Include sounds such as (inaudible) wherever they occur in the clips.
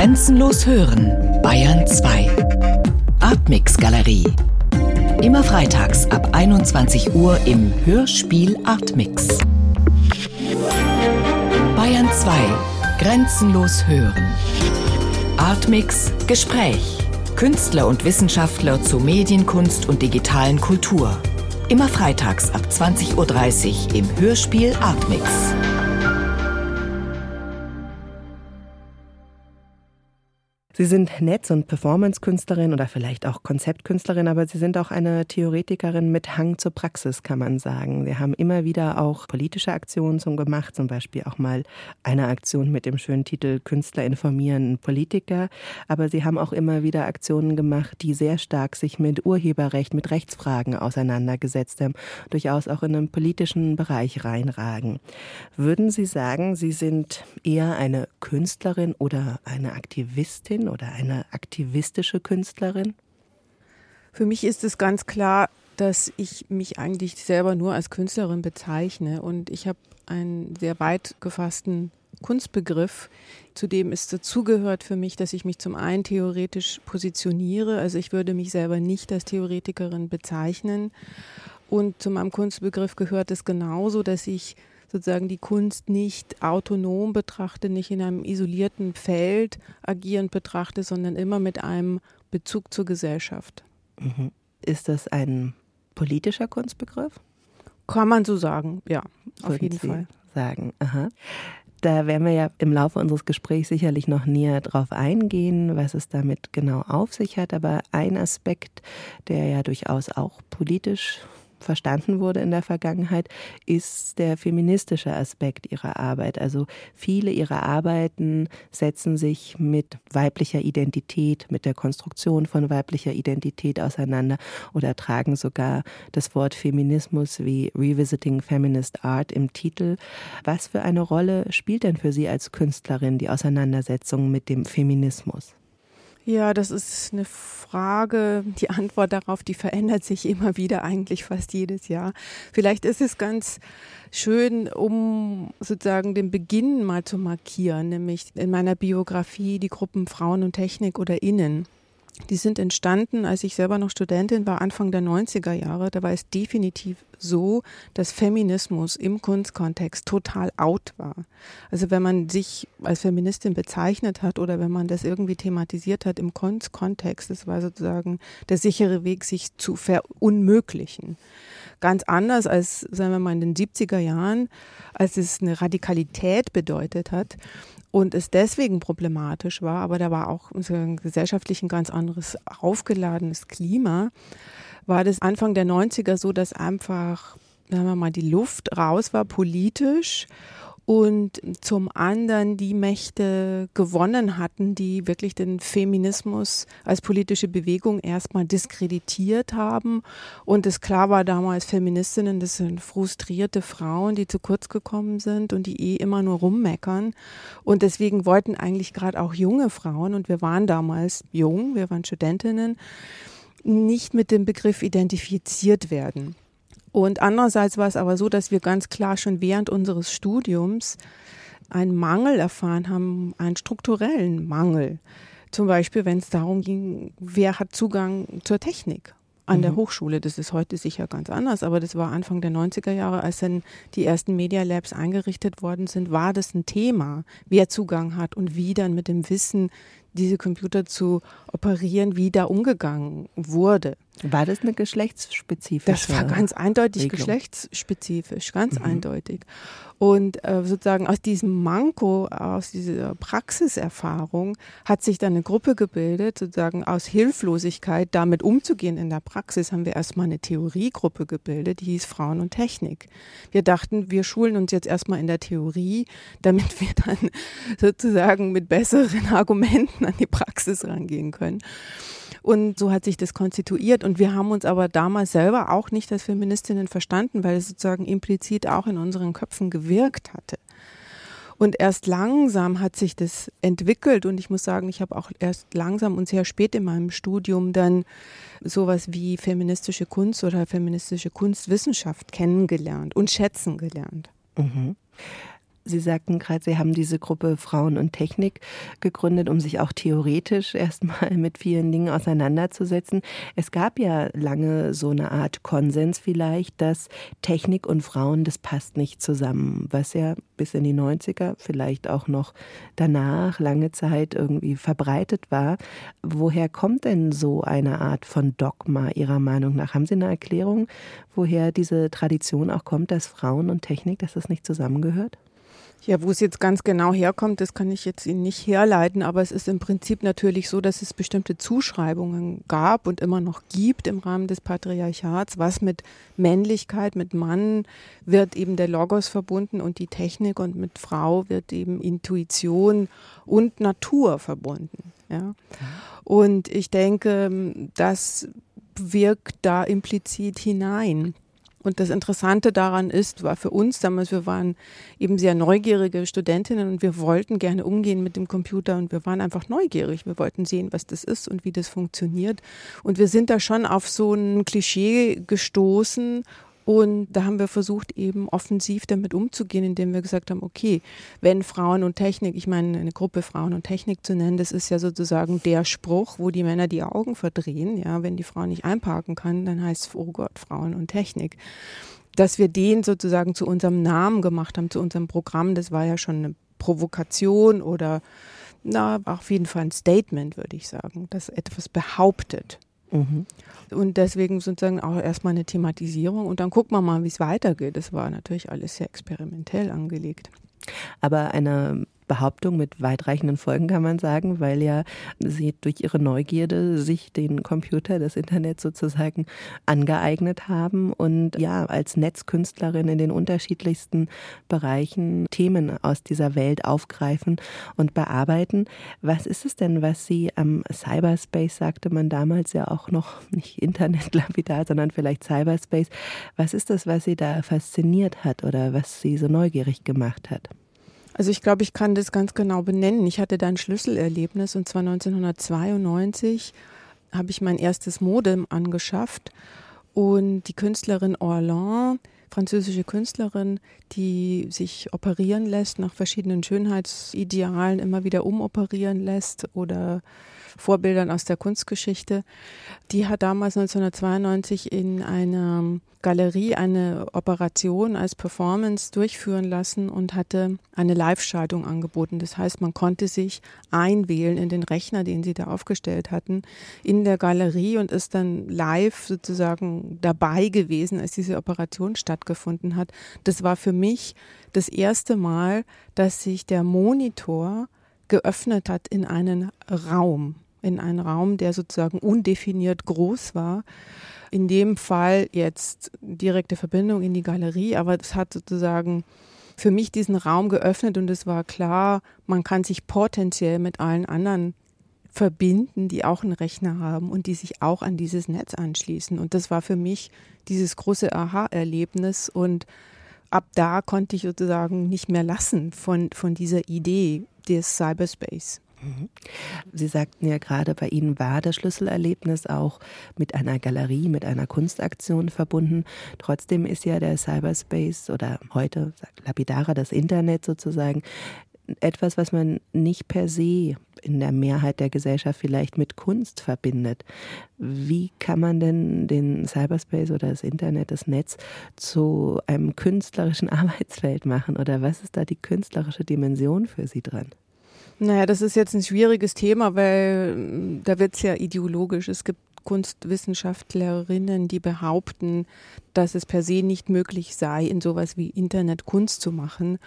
Grenzenlos hören, Bayern 2. Artmix Galerie. Immer freitags ab 21 Uhr im Hörspiel Artmix. Bayern 2. Grenzenlos hören. Artmix Gespräch. Künstler und Wissenschaftler zu Medienkunst und digitalen Kultur. Immer freitags ab 20.30 Uhr im Hörspiel Artmix. Sie sind Netz- und Performance-Künstlerin oder vielleicht auch Konzeptkünstlerin, aber Sie sind auch eine Theoretikerin mit Hang zur Praxis, kann man sagen. Sie haben immer wieder auch politische Aktionen zum gemacht, zum Beispiel auch mal eine Aktion mit dem schönen Titel Künstler informieren Politiker. Aber Sie haben auch immer wieder Aktionen gemacht, die sehr stark sich mit Urheberrecht, mit Rechtsfragen auseinandergesetzt haben, durchaus auch in einen politischen Bereich reinragen. Würden Sie sagen, Sie sind eher eine Künstlerin oder eine Aktivistin oder eine aktivistische Künstlerin? Für mich ist es ganz klar, dass ich mich eigentlich selber nur als Künstlerin bezeichne. Und ich habe einen sehr weit gefassten Kunstbegriff, zu dem es dazugehört für mich, dass ich mich zum einen theoretisch positioniere, also ich würde mich selber nicht als Theoretikerin bezeichnen. Und zu meinem Kunstbegriff gehört es genauso, dass ich sozusagen die Kunst nicht autonom betrachte, nicht in einem isolierten Feld agierend betrachte, sondern immer mit einem Bezug zur Gesellschaft. Mhm. Ist das ein politischer Kunstbegriff? Kann man so sagen, ja, auf Würden jeden Sie Fall. Sagen, aha. Da werden wir ja im Laufe unseres Gesprächs sicherlich noch näher drauf eingehen, was es damit genau auf sich hat. Aber ein Aspekt, der ja durchaus auch politisch verstanden wurde in der Vergangenheit, ist der feministische Aspekt ihrer Arbeit. Also viele ihrer Arbeiten setzen sich mit weiblicher Identität, mit der Konstruktion von weiblicher Identität auseinander oder tragen sogar das Wort Feminismus wie Revisiting Feminist Art im Titel. Was für eine Rolle spielt denn für Sie als Künstlerin die Auseinandersetzung mit dem Feminismus? Ja, das ist eine Frage. Die Antwort darauf, die verändert sich immer wieder, eigentlich fast jedes Jahr. Vielleicht ist es ganz schön, um sozusagen den Beginn mal zu markieren, nämlich in meiner Biografie die Gruppen Frauen und Technik oder Innen. Die sind entstanden, als ich selber noch Studentin war, Anfang der 90er Jahre. Da war es definitiv so, dass Feminismus im Kunstkontext total out war. Also wenn man sich als Feministin bezeichnet hat oder wenn man das irgendwie thematisiert hat im Kunstkontext, das war sozusagen der sichere Weg, sich zu verunmöglichen. Ganz anders als, sagen wir mal, in den 70er Jahren, als es eine Radikalität bedeutet hat und es deswegen problematisch war, aber da war auch gesellschaftlich ein ganz anderes aufgeladenes Klima, war das Anfang der 90er so, dass einfach, sagen wir mal, die Luft raus war politisch und zum anderen die Mächte gewonnen hatten, die wirklich den Feminismus als politische Bewegung erstmal diskreditiert haben. Und es klar war damals Feministinnen, das sind frustrierte Frauen, die zu kurz gekommen sind und die eh immer nur rummeckern. Und deswegen wollten eigentlich gerade auch junge Frauen, und wir waren damals jung, wir waren Studentinnen, nicht mit dem Begriff identifiziert werden. Und andererseits war es aber so, dass wir ganz klar schon während unseres Studiums einen Mangel erfahren haben, einen strukturellen Mangel. Zum Beispiel, wenn es darum ging, wer hat Zugang zur Technik an mhm. der Hochschule. Das ist heute sicher ganz anders, aber das war Anfang der 90er Jahre, als dann die ersten Media Labs eingerichtet worden sind, war das ein Thema, wer Zugang hat und wie dann mit dem Wissen diese Computer zu operieren, wie da umgegangen wurde. War das eine geschlechtsspezifische? Das war ganz eindeutig Regelung? geschlechtsspezifisch, ganz Mhm. eindeutig. Und äh, sozusagen aus diesem Manko, aus dieser Praxiserfahrung hat sich dann eine Gruppe gebildet, sozusagen aus Hilflosigkeit damit umzugehen in der Praxis, haben wir erstmal eine Theoriegruppe gebildet, die hieß Frauen und Technik. Wir dachten, wir schulen uns jetzt erstmal in der Theorie, damit wir dann (laughs) sozusagen mit besseren Argumenten an die Praxis rangehen können. Und so hat sich das konstituiert. Und wir haben uns aber damals selber auch nicht als Feministinnen verstanden, weil es sozusagen implizit auch in unseren Köpfen gewirkt hatte. Und erst langsam hat sich das entwickelt und ich muss sagen, ich habe auch erst langsam und sehr spät in meinem Studium dann sowas wie feministische Kunst oder feministische Kunstwissenschaft kennengelernt und schätzen gelernt. Mhm. Sie sagten gerade, Sie haben diese Gruppe Frauen und Technik gegründet, um sich auch theoretisch erstmal (laughs) mit vielen Dingen auseinanderzusetzen. Es gab ja lange so eine Art Konsens vielleicht, dass Technik und Frauen, das passt nicht zusammen, was ja bis in die 90er, vielleicht auch noch danach lange Zeit irgendwie verbreitet war. Woher kommt denn so eine Art von Dogma Ihrer Meinung nach? Haben Sie eine Erklärung, woher diese Tradition auch kommt, dass Frauen und Technik, dass das nicht zusammengehört? Ja, wo es jetzt ganz genau herkommt, das kann ich jetzt Ihnen nicht herleiten, aber es ist im Prinzip natürlich so, dass es bestimmte Zuschreibungen gab und immer noch gibt im Rahmen des Patriarchats, was mit Männlichkeit, mit Mann wird eben der Logos verbunden und die Technik und mit Frau wird eben Intuition und Natur verbunden. Ja. Und ich denke, das wirkt da implizit hinein. Und das Interessante daran ist, war für uns damals, wir waren eben sehr neugierige Studentinnen und wir wollten gerne umgehen mit dem Computer und wir waren einfach neugierig. Wir wollten sehen, was das ist und wie das funktioniert. Und wir sind da schon auf so ein Klischee gestoßen und da haben wir versucht, eben offensiv damit umzugehen, indem wir gesagt haben, okay, wenn Frauen und Technik, ich meine, eine Gruppe Frauen und Technik zu nennen, das ist ja sozusagen der Spruch, wo die Männer die Augen verdrehen. Ja, wenn die Frau nicht einparken kann, dann heißt es, oh Gott, Frauen und Technik. Dass wir den sozusagen zu unserem Namen gemacht haben, zu unserem Programm, das war ja schon eine Provokation oder na, auf jeden Fall ein Statement, würde ich sagen, das etwas behauptet. Mhm. Und deswegen sozusagen auch erstmal eine Thematisierung und dann gucken wir mal, wie es weitergeht. Das war natürlich alles sehr experimentell angelegt. Aber eine Behauptung mit weitreichenden Folgen, kann man sagen, weil ja sie durch ihre Neugierde sich den Computer, das Internet sozusagen angeeignet haben und ja, als Netzkünstlerin in den unterschiedlichsten Bereichen Themen aus dieser Welt aufgreifen und bearbeiten. Was ist es denn, was Sie am Cyberspace, sagte man damals ja auch noch, nicht Internet lapidar, sondern vielleicht Cyberspace. Was ist das, was Sie da fasziniert hat oder was Sie so neugierig gemacht hat? Also ich glaube, ich kann das ganz genau benennen. Ich hatte da ein Schlüsselerlebnis und zwar 1992 habe ich mein erstes Modem angeschafft und die Künstlerin Orlan, französische Künstlerin, die sich operieren lässt, nach verschiedenen Schönheitsidealen immer wieder umoperieren lässt oder Vorbildern aus der Kunstgeschichte. Die hat damals 1992 in einer Galerie eine Operation als Performance durchführen lassen und hatte eine Live-Schaltung angeboten. Das heißt, man konnte sich einwählen in den Rechner, den sie da aufgestellt hatten, in der Galerie und ist dann live sozusagen dabei gewesen, als diese Operation stattgefunden hat. Das war für mich das erste Mal, dass sich der Monitor geöffnet hat in einen Raum in einen Raum, der sozusagen undefiniert groß war. In dem Fall jetzt direkte Verbindung in die Galerie, aber es hat sozusagen für mich diesen Raum geöffnet und es war klar, man kann sich potenziell mit allen anderen verbinden, die auch einen Rechner haben und die sich auch an dieses Netz anschließen. Und das war für mich dieses große Aha-Erlebnis und ab da konnte ich sozusagen nicht mehr lassen von, von dieser Idee des Cyberspace. Sie sagten ja gerade, bei Ihnen war das Schlüsselerlebnis auch mit einer Galerie, mit einer Kunstaktion verbunden. Trotzdem ist ja der Cyberspace oder heute lapidarer das Internet sozusagen etwas, was man nicht per se in der Mehrheit der Gesellschaft vielleicht mit Kunst verbindet. Wie kann man denn den Cyberspace oder das Internet, das Netz zu einem künstlerischen (laughs) Arbeitsfeld machen? Oder was ist da die künstlerische Dimension für Sie dran? Naja, das ist jetzt ein schwieriges Thema, weil mm, da wird es ja ideologisch. Es gibt Kunstwissenschaftlerinnen, die behaupten, dass es per se nicht möglich sei, in sowas wie Internet Kunst zu machen.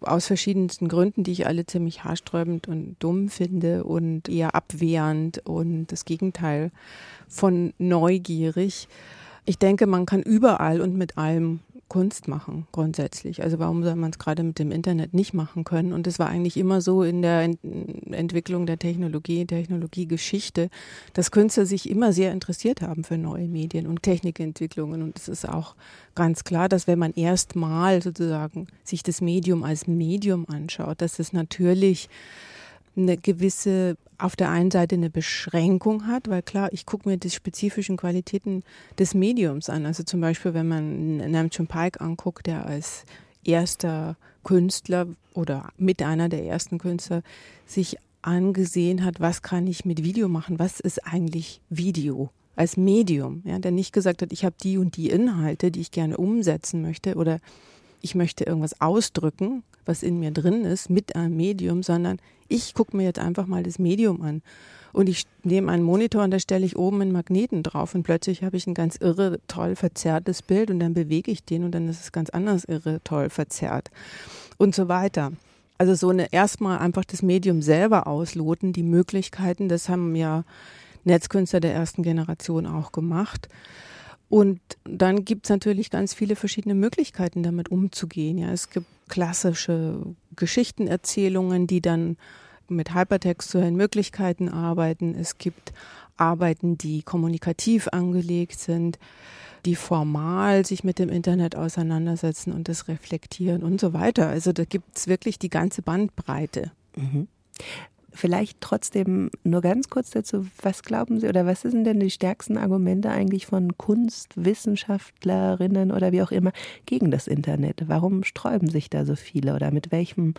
Aus verschiedensten Gründen, die ich alle ziemlich haarsträubend und dumm finde und eher abwehrend und das Gegenteil von neugierig. Ich denke, man kann überall und mit allem Kunst machen, grundsätzlich. Also warum soll man es gerade mit dem Internet nicht machen können? Und es war eigentlich immer so in der Ent Entwicklung der Technologie, Technologiegeschichte, dass Künstler sich immer sehr interessiert haben für neue Medien und Technikentwicklungen. Und es ist auch ganz klar, dass wenn man erstmal sozusagen sich das Medium als Medium anschaut, dass es natürlich eine gewisse, auf der einen Seite eine Beschränkung hat, weil klar, ich gucke mir die spezifischen Qualitäten des Mediums an. Also zum Beispiel, wenn man Namjoon Pike anguckt, der als erster Künstler oder mit einer der ersten Künstler sich angesehen hat, was kann ich mit Video machen? Was ist eigentlich Video? als Medium, ja, der nicht gesagt hat, ich habe die und die Inhalte, die ich gerne umsetzen möchte oder ich möchte irgendwas ausdrücken, was in mir drin ist, mit einem Medium, sondern ich gucke mir jetzt einfach mal das Medium an. Und ich nehme einen Monitor und da stelle ich oben einen Magneten drauf und plötzlich habe ich ein ganz irre, toll verzerrtes Bild und dann bewege ich den und dann ist es ganz anders irre, toll verzerrt und so weiter. Also so eine erstmal einfach das Medium selber ausloten, die Möglichkeiten, das haben ja Netzkünstler der ersten Generation auch gemacht. Und dann gibt es natürlich ganz viele verschiedene Möglichkeiten, damit umzugehen. Ja, es gibt klassische Geschichtenerzählungen, die dann mit hypertextuellen Möglichkeiten arbeiten. Es gibt Arbeiten, die kommunikativ angelegt sind, die formal sich mit dem Internet auseinandersetzen und das reflektieren und so weiter. Also da gibt es wirklich die ganze Bandbreite. Mhm. Vielleicht trotzdem nur ganz kurz dazu, was glauben Sie oder was sind denn die stärksten Argumente eigentlich von Kunstwissenschaftlerinnen oder wie auch immer gegen das Internet? Warum sträuben sich da so viele oder mit welchem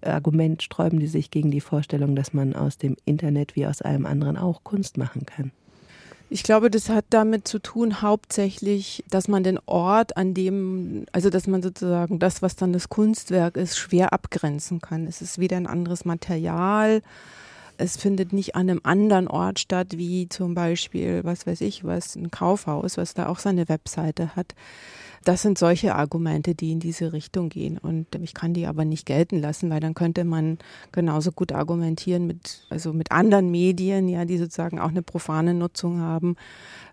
Argument sträuben die sich gegen die Vorstellung, dass man aus dem Internet wie aus allem anderen auch Kunst machen kann? Ich glaube, das hat damit zu tun, hauptsächlich, dass man den Ort, an dem, also dass man sozusagen das, was dann das Kunstwerk ist, schwer abgrenzen kann. Es ist wieder ein anderes Material. Es findet nicht an einem anderen Ort statt, wie zum Beispiel, was weiß ich, was ein Kaufhaus, was da auch seine Webseite hat. Das sind solche Argumente, die in diese Richtung gehen. Und ich kann die aber nicht gelten lassen, weil dann könnte man genauso gut argumentieren mit, also mit anderen Medien, ja, die sozusagen auch eine profane Nutzung haben,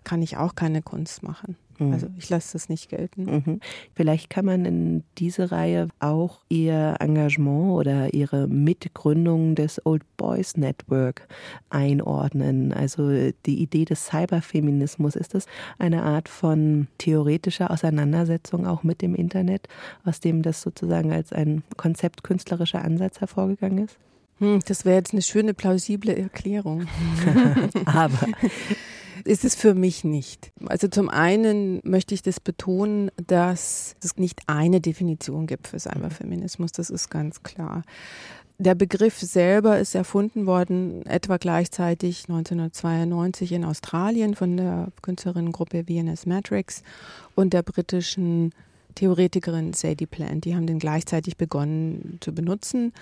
kann ich auch keine Kunst machen. Mhm. Also ich lasse das nicht gelten. Mhm. Vielleicht kann man in diese Reihe auch Ihr Engagement oder Ihre Mitgründung des Old Boys Network einordnen. Also die Idee des Cyberfeminismus, ist das eine Art von theoretischer Auseinandersetzung auch mit dem Internet, aus dem das sozusagen als ein Konzept künstlerischer Ansatz hervorgegangen ist? Hm, das wäre jetzt eine schöne, plausible Erklärung. (laughs) (laughs) Aber ist es für mich nicht. Also zum einen möchte ich das betonen, dass es nicht eine Definition gibt für Cyberfeminismus, das ist ganz klar. Der Begriff selber ist erfunden worden etwa gleichzeitig 1992 in Australien von der Künstlerinnengruppe VNS Matrix und der britischen Theoretikerin Sadie Plant. Die haben den gleichzeitig begonnen zu benutzen,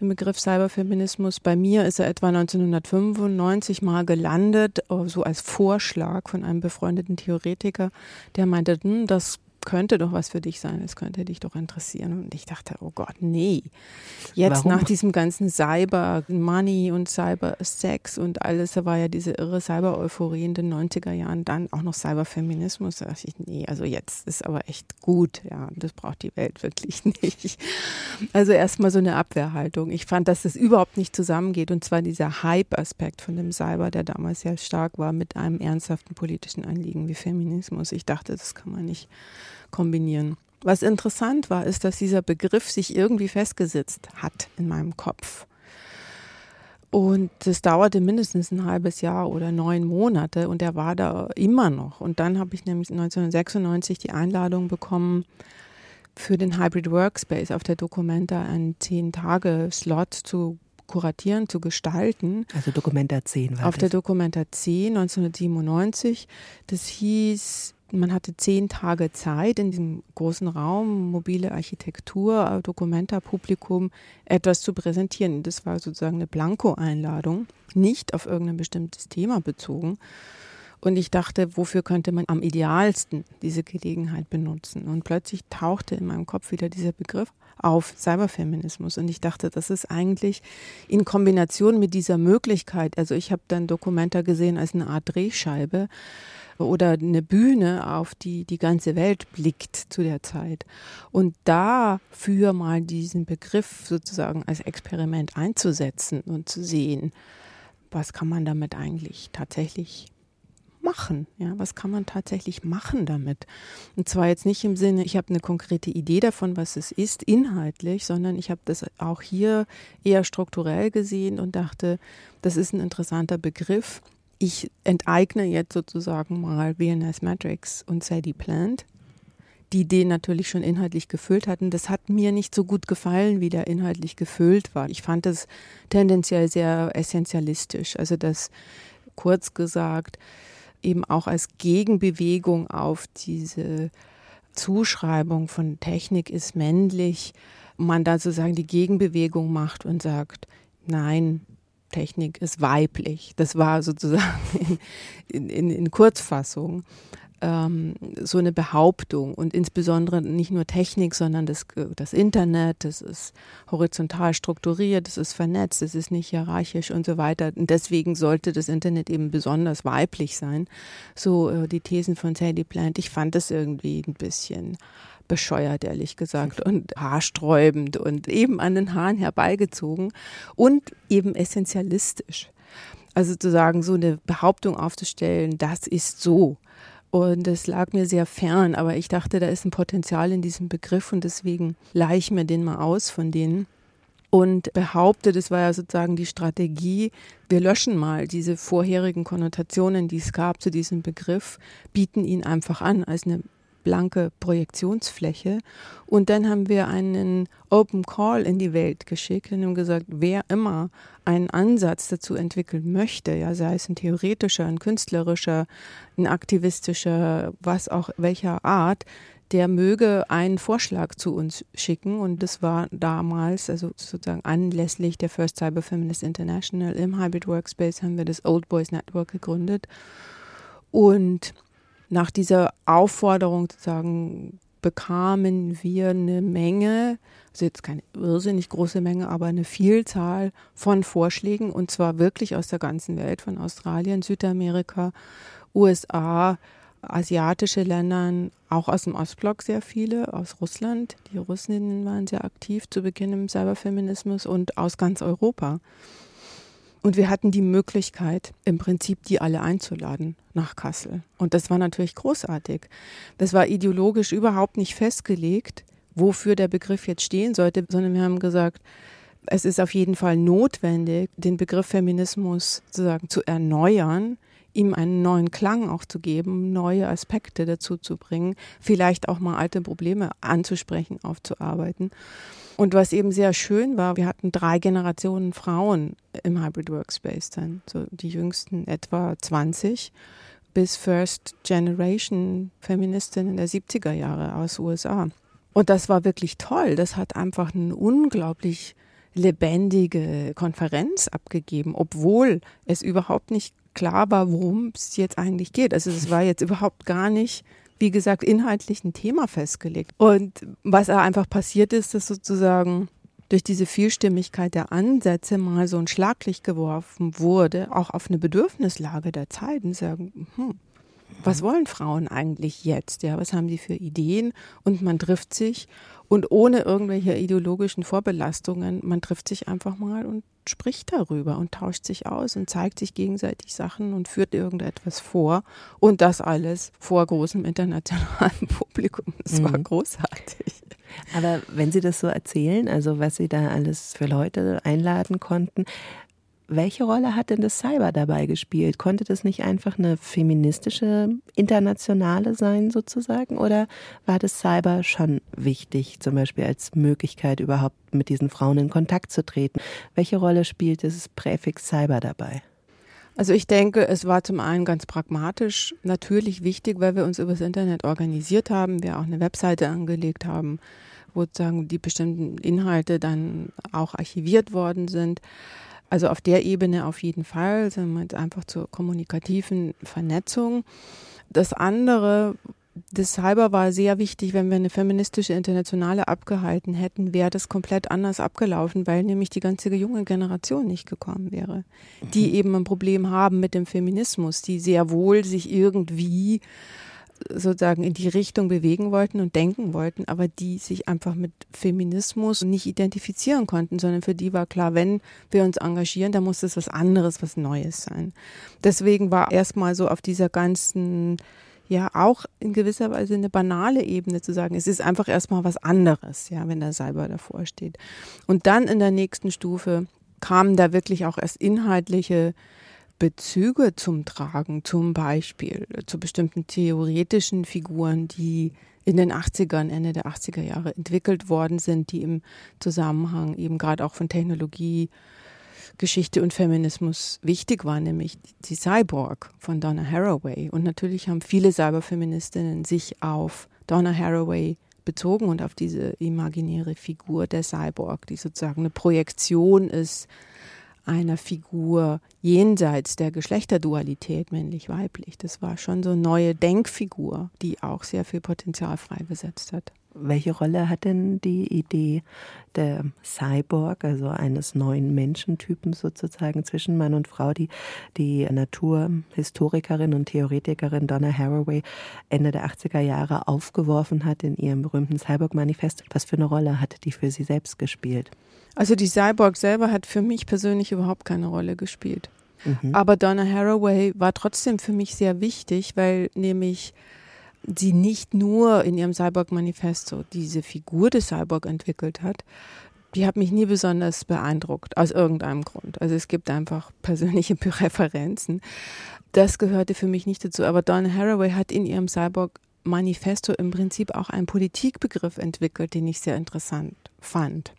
den Begriff Cyberfeminismus. Bei mir ist er etwa 1995 mal gelandet, so als Vorschlag von einem befreundeten Theoretiker, der meinte, hm, das könnte doch was für dich sein, es könnte dich doch interessieren. Und ich dachte, oh Gott, nee. Jetzt Warum? nach diesem ganzen Cyber Money und Cyber Sex und alles, da war ja diese irre Cyber-Euphorie in den 90er Jahren, dann auch noch Cyberfeminismus. Da dachte ich, nee, also jetzt ist aber echt gut, ja, das braucht die Welt wirklich (laughs) nicht. Also erstmal so eine Abwehrhaltung. Ich fand, dass das überhaupt nicht zusammengeht und zwar dieser Hype-Aspekt von dem Cyber, der damals sehr stark war, mit einem ernsthaften politischen Anliegen wie Feminismus. Ich dachte, das kann man nicht kombinieren. Was interessant war, ist, dass dieser Begriff sich irgendwie festgesetzt hat in meinem Kopf. Und das dauerte mindestens ein halbes Jahr oder neun Monate und er war da immer noch. Und dann habe ich nämlich 1996 die Einladung bekommen, für den Hybrid Workspace auf der Documenta einen zehn-Tage-Slot zu kuratieren, zu gestalten. Also Documenta 10 war Auf das. der Documenta 10 1997. Das hieß man hatte zehn Tage Zeit, in diesem großen Raum, mobile Architektur, Dokumenta, Publikum, etwas zu präsentieren. Das war sozusagen eine Blanko-Einladung, nicht auf irgendein bestimmtes Thema bezogen. Und ich dachte, wofür könnte man am idealsten diese Gelegenheit benutzen? Und plötzlich tauchte in meinem Kopf wieder dieser Begriff auf Cyberfeminismus. Und ich dachte, das ist eigentlich in Kombination mit dieser Möglichkeit, also ich habe dann Dokumenta gesehen als eine Art Drehscheibe, oder eine Bühne, auf die die ganze Welt blickt zu der Zeit. Und dafür mal diesen Begriff sozusagen als Experiment einzusetzen und zu sehen, was kann man damit eigentlich tatsächlich machen? Ja, was kann man tatsächlich machen damit? Und zwar jetzt nicht im Sinne, ich habe eine konkrete Idee davon, was es ist, inhaltlich, sondern ich habe das auch hier eher strukturell gesehen und dachte, das ist ein interessanter Begriff ich enteigne jetzt sozusagen mal VNS Matrix und Sadie Plant, die den natürlich schon inhaltlich gefüllt hatten. Das hat mir nicht so gut gefallen, wie der inhaltlich gefüllt war. Ich fand das tendenziell sehr essentialistisch. Also das kurz gesagt eben auch als Gegenbewegung auf diese Zuschreibung von Technik ist männlich, man da sozusagen die Gegenbewegung macht und sagt, nein, Technik ist weiblich. Das war sozusagen (laughs) in, in, in Kurzfassung ähm, so eine Behauptung und insbesondere nicht nur Technik, sondern das, das Internet, das ist horizontal strukturiert, das ist vernetzt, das ist nicht hierarchisch und so weiter. Und deswegen sollte das Internet eben besonders weiblich sein. So äh, die Thesen von Sadie Plant. Ich fand das irgendwie ein bisschen bescheuert, ehrlich gesagt, und haarsträubend und eben an den Haaren herbeigezogen und eben essentialistisch. Also zu sagen, so eine Behauptung aufzustellen, das ist so. Und es lag mir sehr fern, aber ich dachte, da ist ein Potenzial in diesem Begriff und deswegen leihe ich mir den mal aus von denen und behaupte, das war ja sozusagen die Strategie, wir löschen mal diese vorherigen Konnotationen, die es gab zu diesem Begriff, bieten ihn einfach an als eine blanke Projektionsfläche. Und dann haben wir einen Open Call in die Welt geschickt und haben gesagt, wer immer einen Ansatz dazu entwickeln möchte, ja, sei es ein theoretischer, ein künstlerischer, ein aktivistischer, was auch welcher Art, der möge einen Vorschlag zu uns schicken. Und das war damals, also sozusagen anlässlich der First Cyber Feminist International im Hybrid Workspace haben wir das Old Boys Network gegründet. Und nach dieser Aufforderung sozusagen bekamen wir eine Menge, also jetzt keine irrsinnig große Menge, aber eine Vielzahl von Vorschlägen und zwar wirklich aus der ganzen Welt, von Australien, Südamerika, USA, asiatische Ländern, auch aus dem Ostblock sehr viele, aus Russland. Die Russinnen waren sehr aktiv zu Beginn im Cyberfeminismus und aus ganz Europa. Und wir hatten die Möglichkeit, im Prinzip die alle einzuladen nach Kassel. Und das war natürlich großartig. Das war ideologisch überhaupt nicht festgelegt, wofür der Begriff jetzt stehen sollte, sondern wir haben gesagt, es ist auf jeden Fall notwendig, den Begriff Feminismus sozusagen zu erneuern, ihm einen neuen Klang auch zu geben, neue Aspekte dazu zu bringen, vielleicht auch mal alte Probleme anzusprechen, aufzuarbeiten. Und was eben sehr schön war, wir hatten drei Generationen Frauen im Hybrid Workspace dann, so die jüngsten etwa 20 bis First Generation Feministinnen der 70er Jahre aus USA. Und das war wirklich toll. Das hat einfach eine unglaublich lebendige Konferenz abgegeben, obwohl es überhaupt nicht klar war, worum es jetzt eigentlich geht. Also es war jetzt überhaupt gar nicht wie gesagt, inhaltlich ein Thema festgelegt. Und was einfach passiert ist, dass sozusagen durch diese Vielstimmigkeit der Ansätze mal so ein Schlaglicht geworfen wurde, auch auf eine Bedürfnislage der Zeit und sagen, hm, was wollen Frauen eigentlich jetzt? Ja, was haben die für Ideen? Und man trifft sich und ohne irgendwelche ideologischen Vorbelastungen, man trifft sich einfach mal und spricht darüber und tauscht sich aus und zeigt sich gegenseitig Sachen und führt irgendetwas vor. Und das alles vor großem internationalen (laughs) Publikum. Das mhm. war großartig. Aber wenn Sie das so erzählen, also was Sie da alles für Leute einladen konnten, welche Rolle hat denn das Cyber dabei gespielt? Konnte das nicht einfach eine feministische Internationale sein sozusagen? Oder war das Cyber schon wichtig, zum Beispiel als Möglichkeit überhaupt mit diesen Frauen in Kontakt zu treten? Welche Rolle spielt dieses Präfix Cyber dabei? Also ich denke, es war zum einen ganz pragmatisch natürlich wichtig, weil wir uns übers Internet organisiert haben, wir auch eine Webseite angelegt haben, wo sozusagen die bestimmten Inhalte dann auch archiviert worden sind. Also auf der Ebene auf jeden Fall, sind wir einfach zur kommunikativen Vernetzung. Das andere, das Cyber war sehr wichtig, wenn wir eine feministische Internationale abgehalten hätten, wäre das komplett anders abgelaufen, weil nämlich die ganze junge Generation nicht gekommen wäre, die mhm. eben ein Problem haben mit dem Feminismus, die sehr wohl sich irgendwie sozusagen in die Richtung bewegen wollten und denken wollten, aber die sich einfach mit Feminismus nicht identifizieren konnten, sondern für die war klar, wenn wir uns engagieren, dann muss es was anderes, was Neues sein. Deswegen war erstmal so auf dieser ganzen ja auch in gewisser Weise eine banale Ebene zu sagen, es ist einfach erstmal was anderes, ja, wenn der Cyber davor steht. Und dann in der nächsten Stufe kamen da wirklich auch erst inhaltliche Bezüge zum Tragen, zum Beispiel zu bestimmten theoretischen Figuren, die in den 80ern, Ende der 80er Jahre entwickelt worden sind, die im Zusammenhang eben gerade auch von Technologie, Geschichte und Feminismus wichtig waren, nämlich die Cyborg von Donna Haraway. Und natürlich haben viele Cyberfeministinnen sich auf Donna Haraway bezogen und auf diese imaginäre Figur der Cyborg, die sozusagen eine Projektion ist einer Figur jenseits der Geschlechterdualität männlich-weiblich. Das war schon so eine neue Denkfigur, die auch sehr viel Potenzial freigesetzt hat. Welche Rolle hat denn die Idee der Cyborg, also eines neuen Menschentypens sozusagen zwischen Mann und Frau, die die Naturhistorikerin und Theoretikerin Donna Haraway Ende der 80er Jahre aufgeworfen hat in ihrem berühmten Cyborg-Manifest? Was für eine Rolle hat die für sie selbst gespielt? Also die Cyborg selber hat für mich persönlich überhaupt keine Rolle gespielt. Mhm. Aber Donna Haraway war trotzdem für mich sehr wichtig, weil nämlich sie nicht nur in ihrem Cyborg-Manifesto diese Figur des Cyborg entwickelt hat, die hat mich nie besonders beeindruckt, aus irgendeinem Grund. Also es gibt einfach persönliche (laughs) Präferenzen. Das gehörte für mich nicht dazu. Aber Donna Haraway hat in ihrem Cyborg-Manifesto im Prinzip auch einen Politikbegriff entwickelt, den ich sehr interessant fand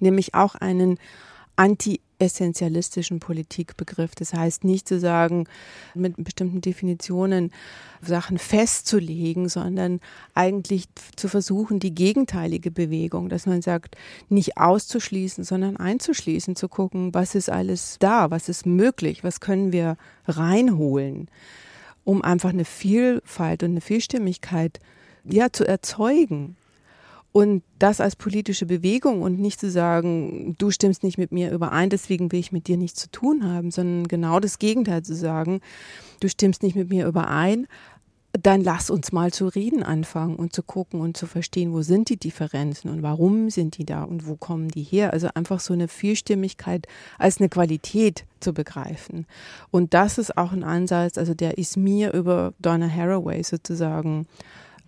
nämlich auch einen anti-essentialistischen Politikbegriff. Das heißt nicht zu sagen, mit bestimmten Definitionen Sachen festzulegen, sondern eigentlich zu versuchen, die gegenteilige Bewegung, dass man sagt, nicht auszuschließen, sondern einzuschließen, zu gucken, was ist alles da, was ist möglich, was können wir reinholen, um einfach eine Vielfalt und eine Vielstimmigkeit ja, zu erzeugen und das als politische Bewegung und nicht zu sagen, du stimmst nicht mit mir überein, deswegen will ich mit dir nichts zu tun haben, sondern genau das Gegenteil zu sagen, du stimmst nicht mit mir überein, dann lass uns mal zu reden anfangen und zu gucken und zu verstehen, wo sind die Differenzen und warum sind die da und wo kommen die her. Also einfach so eine Vielstimmigkeit als eine Qualität zu begreifen. Und das ist auch ein Ansatz, also der ist mir über Donna Haraway sozusagen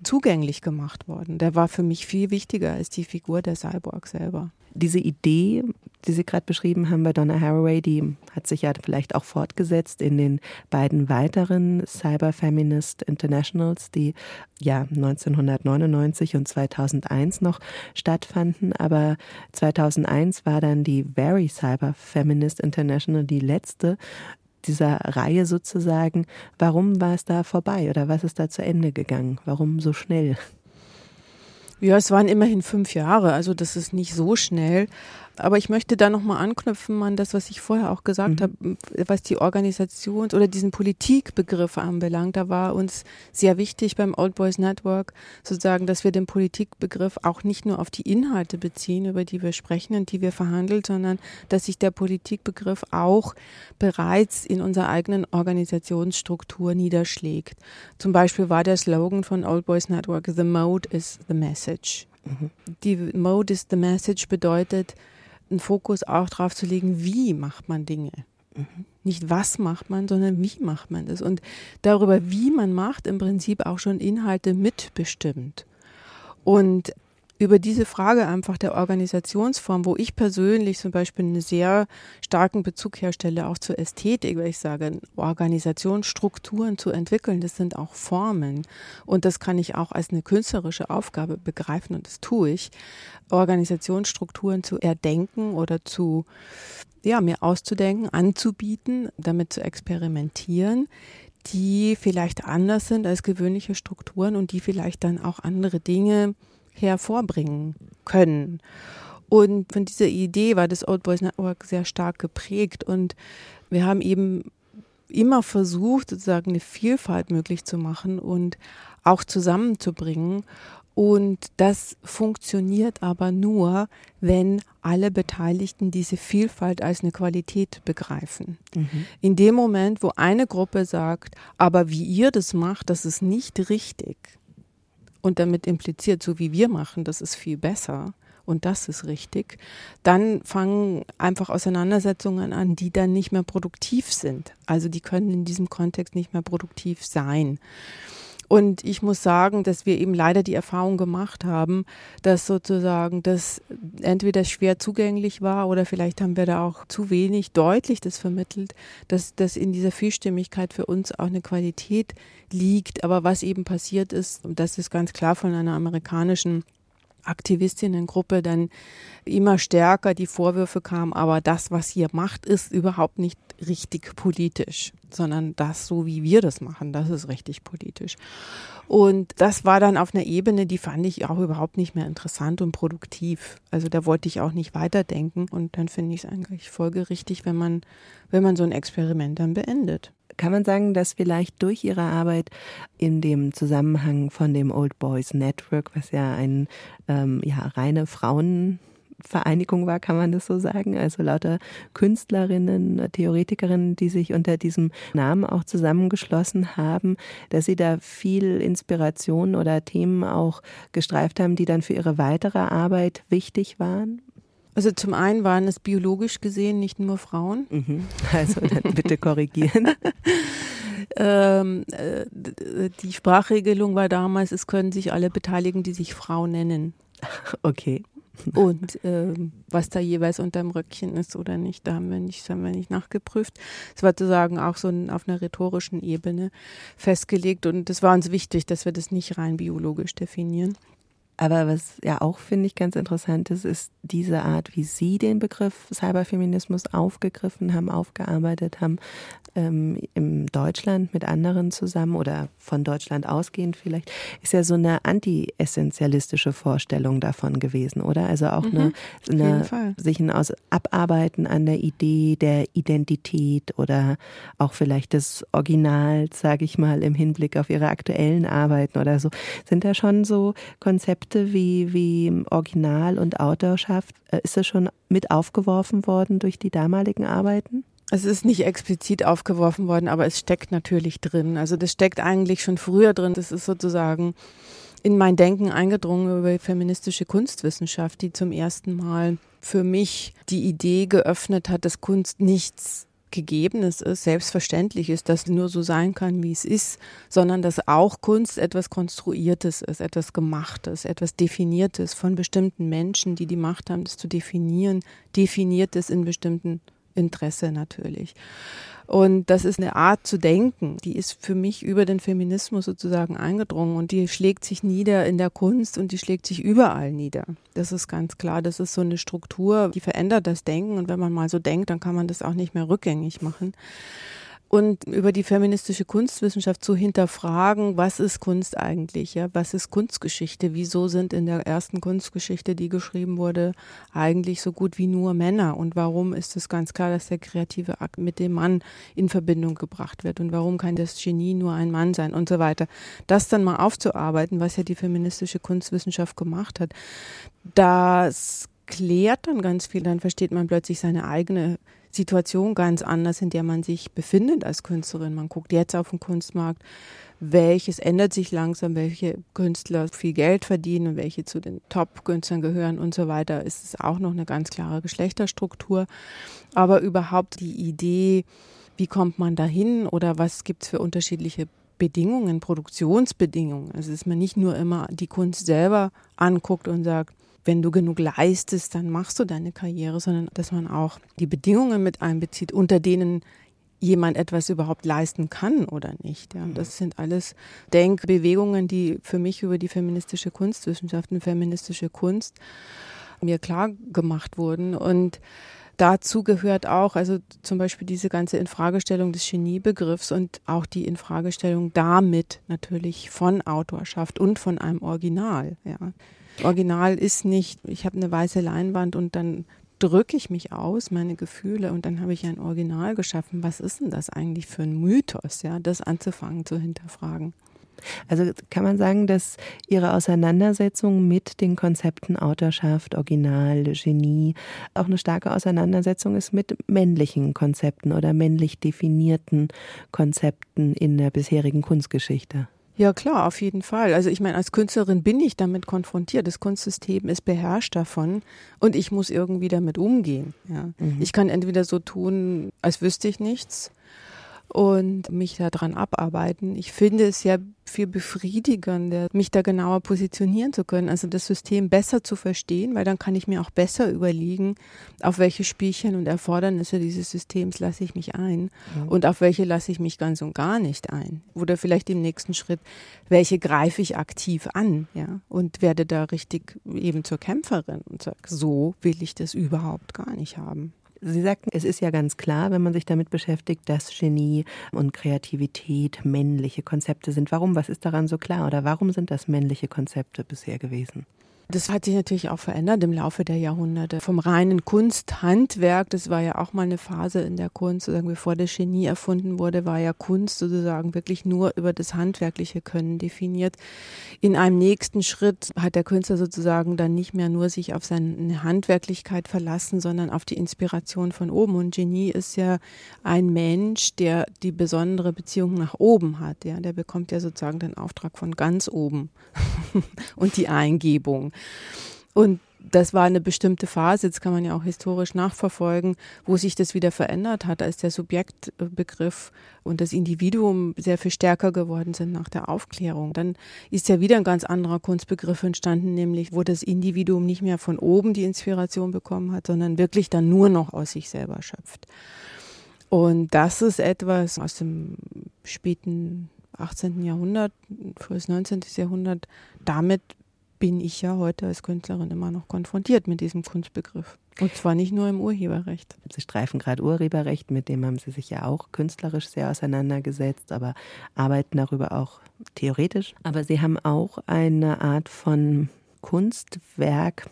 zugänglich gemacht worden. Der war für mich viel wichtiger als die Figur der Cyborg selber. Diese Idee, die Sie gerade beschrieben haben bei Donna Haraway, die hat sich ja vielleicht auch fortgesetzt in den beiden weiteren Cyber Feminist Internationals, die ja 1999 und 2001 noch stattfanden. Aber 2001 war dann die Very Cyber Feminist International die letzte dieser Reihe sozusagen. Warum war es da vorbei oder was ist da zu Ende gegangen? Warum so schnell? Ja, es waren immerhin fünf Jahre, also das ist nicht so schnell. Aber ich möchte da nochmal anknüpfen an das, was ich vorher auch gesagt mhm. habe, was die Organisations- oder diesen Politikbegriff anbelangt. Da war uns sehr wichtig beim Old Boys Network sozusagen, dass wir den Politikbegriff auch nicht nur auf die Inhalte beziehen, über die wir sprechen und die wir verhandeln, sondern dass sich der Politikbegriff auch bereits in unserer eigenen Organisationsstruktur niederschlägt. Zum Beispiel war der Slogan von Old Boys Network, The Mode is the Message. Mhm. Die Mode is the Message bedeutet, einen Fokus auch darauf zu legen, wie macht man Dinge. Mhm. Nicht was macht man, sondern wie macht man das. Und darüber, wie man macht, im Prinzip auch schon Inhalte mitbestimmt. Und über diese Frage einfach der Organisationsform, wo ich persönlich zum Beispiel einen sehr starken Bezug herstelle, auch zur Ästhetik, weil ich sage, Organisationsstrukturen zu entwickeln, das sind auch Formen. Und das kann ich auch als eine künstlerische Aufgabe begreifen und das tue ich. Organisationsstrukturen zu erdenken oder zu, ja, mir auszudenken, anzubieten, damit zu experimentieren, die vielleicht anders sind als gewöhnliche Strukturen und die vielleicht dann auch andere Dinge hervorbringen können. Und von dieser Idee war das Old Boys Network sehr stark geprägt und wir haben eben immer versucht, sozusagen eine Vielfalt möglich zu machen und auch zusammenzubringen. Und das funktioniert aber nur, wenn alle Beteiligten diese Vielfalt als eine Qualität begreifen. Mhm. In dem Moment, wo eine Gruppe sagt, aber wie ihr das macht, das ist nicht richtig, und damit impliziert, so wie wir machen, das ist viel besser und das ist richtig, dann fangen einfach Auseinandersetzungen an, die dann nicht mehr produktiv sind. Also die können in diesem Kontext nicht mehr produktiv sein. Und ich muss sagen, dass wir eben leider die Erfahrung gemacht haben, dass sozusagen das entweder schwer zugänglich war oder vielleicht haben wir da auch zu wenig deutlich das vermittelt, dass, dass in dieser Vielstimmigkeit für uns auch eine Qualität liegt. Aber was eben passiert ist, und das ist ganz klar von einer amerikanischen Aktivistinnengruppe dann immer stärker die Vorwürfe kamen, aber das, was ihr macht, ist überhaupt nicht richtig politisch, sondern das, so wie wir das machen, das ist richtig politisch. Und das war dann auf einer Ebene, die fand ich auch überhaupt nicht mehr interessant und produktiv. Also da wollte ich auch nicht weiterdenken und dann finde ich es eigentlich folgerichtig, wenn man, wenn man so ein Experiment dann beendet. Kann man sagen, dass vielleicht durch Ihre Arbeit in dem Zusammenhang von dem Old Boys Network, was ja ein ähm, ja, reine Frauenvereinigung war, kann man das so sagen. Also lauter Künstlerinnen, Theoretikerinnen, die sich unter diesem Namen auch zusammengeschlossen haben, dass sie da viel Inspiration oder Themen auch gestreift haben, die dann für ihre weitere Arbeit wichtig waren? Also zum einen waren es biologisch gesehen nicht nur Frauen. Mhm. (laughs) Also dann bitte korrigieren. (laughs) ähm, äh, die Sprachregelung war damals, es können sich alle beteiligen, die sich Frau nennen. Okay. Und ähm, was da jeweils unterm Röckchen ist oder nicht, da haben wir nicht, haben wir nicht nachgeprüft. Es war sozusagen auch so ein, auf einer rhetorischen Ebene festgelegt und es war uns wichtig, dass wir das nicht rein biologisch definieren. Aber was ja auch, finde ich, ganz interessant ist, ist diese Art, wie Sie den Begriff Cyberfeminismus aufgegriffen haben, aufgearbeitet haben, ähm, in Deutschland mit anderen zusammen oder von Deutschland ausgehend vielleicht, ist ja so eine anti-essentialistische Vorstellung davon gewesen, oder? Also auch mhm, eine, eine sich ein Aus Abarbeiten an der Idee der Identität oder auch vielleicht des Originals, sage ich mal, im Hinblick auf Ihre aktuellen Arbeiten oder so. Sind da schon so Konzepte wie, wie Original und Autorschaft, äh, ist das schon mit aufgeworfen worden durch die damaligen Arbeiten? Es ist nicht explizit aufgeworfen worden, aber es steckt natürlich drin. Also das steckt eigentlich schon früher drin. Das ist sozusagen in mein Denken eingedrungen über feministische Kunstwissenschaft, die zum ersten Mal für mich die Idee geöffnet hat, dass Kunst nichts Gegebenes ist, selbstverständlich ist, dass nur so sein kann, wie es ist, sondern dass auch Kunst etwas Konstruiertes ist, etwas Gemachtes, etwas Definiertes von bestimmten Menschen, die die Macht haben, das zu definieren, definiertes in bestimmten Interesse natürlich. Und das ist eine Art zu denken, die ist für mich über den Feminismus sozusagen eingedrungen und die schlägt sich nieder in der Kunst und die schlägt sich überall nieder. Das ist ganz klar. Das ist so eine Struktur, die verändert das Denken und wenn man mal so denkt, dann kann man das auch nicht mehr rückgängig machen und über die feministische Kunstwissenschaft zu hinterfragen, was ist Kunst eigentlich, ja, was ist Kunstgeschichte, wieso sind in der ersten Kunstgeschichte, die geschrieben wurde, eigentlich so gut wie nur Männer? Und warum ist es ganz klar, dass der kreative Akt mit dem Mann in Verbindung gebracht wird? Und warum kann das Genie nur ein Mann sein? Und so weiter. Das dann mal aufzuarbeiten, was ja die feministische Kunstwissenschaft gemacht hat, das klärt dann ganz viel, dann versteht man plötzlich seine eigene Situation ganz anders, in der man sich befindet als Künstlerin. Man guckt jetzt auf den Kunstmarkt, welches ändert sich langsam, welche Künstler viel Geld verdienen und welche zu den Top-Künstlern gehören und so weiter. Ist es auch noch eine ganz klare Geschlechterstruktur. Aber überhaupt die Idee, wie kommt man dahin oder was gibt es für unterschiedliche Bedingungen, Produktionsbedingungen. Also dass man nicht nur immer die Kunst selber anguckt und sagt, wenn du genug leistest, dann machst du deine Karriere, sondern dass man auch die Bedingungen mit einbezieht, unter denen jemand etwas überhaupt leisten kann oder nicht. Ja. Das sind alles Denkbewegungen, die für mich über die feministische Kunstwissenschaften, feministische Kunst mir klar gemacht wurden. Und dazu gehört auch, also zum Beispiel diese ganze Infragestellung des Geniebegriffs und auch die Infragestellung damit natürlich von Autorschaft und von einem Original. Ja. Original ist nicht, ich habe eine weiße Leinwand und dann drücke ich mich aus, meine Gefühle und dann habe ich ein Original geschaffen. Was ist denn das eigentlich für ein Mythos, ja, das anzufangen zu hinterfragen? Also kann man sagen, dass Ihre Auseinandersetzung mit den Konzepten Autorschaft, Original, Genie auch eine starke Auseinandersetzung ist mit männlichen Konzepten oder männlich definierten Konzepten in der bisherigen Kunstgeschichte? Ja, klar, auf jeden Fall. Also ich meine, als Künstlerin bin ich damit konfrontiert. Das Kunstsystem ist beherrscht davon und ich muss irgendwie damit umgehen. Ja. Mhm. Ich kann entweder so tun, als wüsste ich nichts und mich daran abarbeiten. Ich finde es ja viel befriedigender, mich da genauer positionieren zu können, also das System besser zu verstehen, weil dann kann ich mir auch besser überlegen, auf welche Spielchen und Erfordernisse dieses Systems lasse ich mich ein mhm. und auf welche lasse ich mich ganz und gar nicht ein. Oder vielleicht im nächsten Schritt, welche greife ich aktiv an, ja, und werde da richtig eben zur Kämpferin und sage, so will ich das überhaupt gar nicht haben. Sie sagten, es ist ja ganz klar, wenn man sich damit beschäftigt, dass Genie und Kreativität männliche Konzepte sind. Warum? Was ist daran so klar? Oder warum sind das männliche Konzepte bisher gewesen? Das hat sich natürlich auch verändert im Laufe der Jahrhunderte. Vom reinen Kunsthandwerk, das war ja auch mal eine Phase in der Kunst, sozusagen bevor das Genie erfunden wurde, war ja Kunst sozusagen wirklich nur über das handwerkliche Können definiert. In einem nächsten Schritt hat der Künstler sozusagen dann nicht mehr nur sich auf seine Handwerklichkeit verlassen, sondern auf die Inspiration von oben. Und Genie ist ja ein Mensch, der die besondere Beziehung nach oben hat. Ja, der bekommt ja sozusagen den Auftrag von ganz oben (laughs) und die Eingebung. Und das war eine bestimmte Phase, jetzt kann man ja auch historisch nachverfolgen, wo sich das wieder verändert hat, als der Subjektbegriff und das Individuum sehr viel stärker geworden sind nach der Aufklärung. Dann ist ja wieder ein ganz anderer Kunstbegriff entstanden, nämlich wo das Individuum nicht mehr von oben die Inspiration bekommen hat, sondern wirklich dann nur noch aus sich selber schöpft. Und das ist etwas aus dem späten 18. Jahrhundert, frühes 19. Jahrhundert. Damit bin ich ja heute als Künstlerin immer noch konfrontiert mit diesem Kunstbegriff. Und zwar nicht nur im Urheberrecht. Sie streifen gerade Urheberrecht, mit dem haben Sie sich ja auch künstlerisch sehr auseinandergesetzt, aber arbeiten darüber auch theoretisch. Aber Sie haben auch eine Art von Kunstwerk